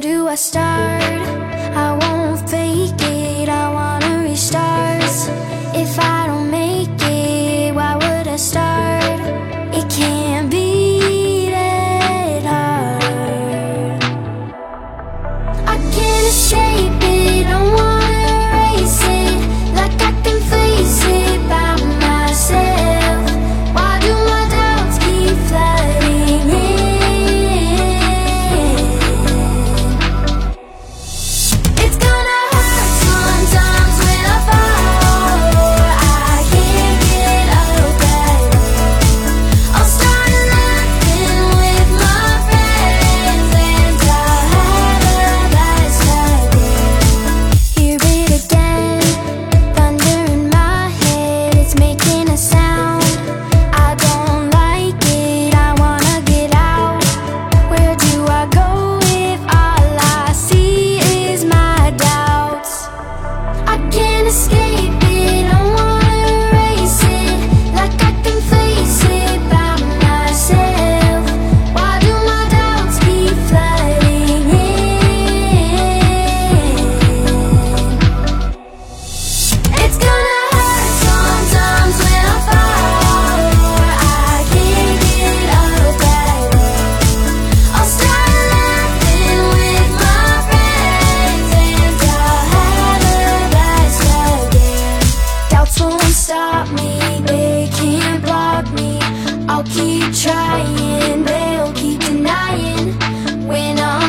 Do I start? I keep trying, they'll keep denying. When I'm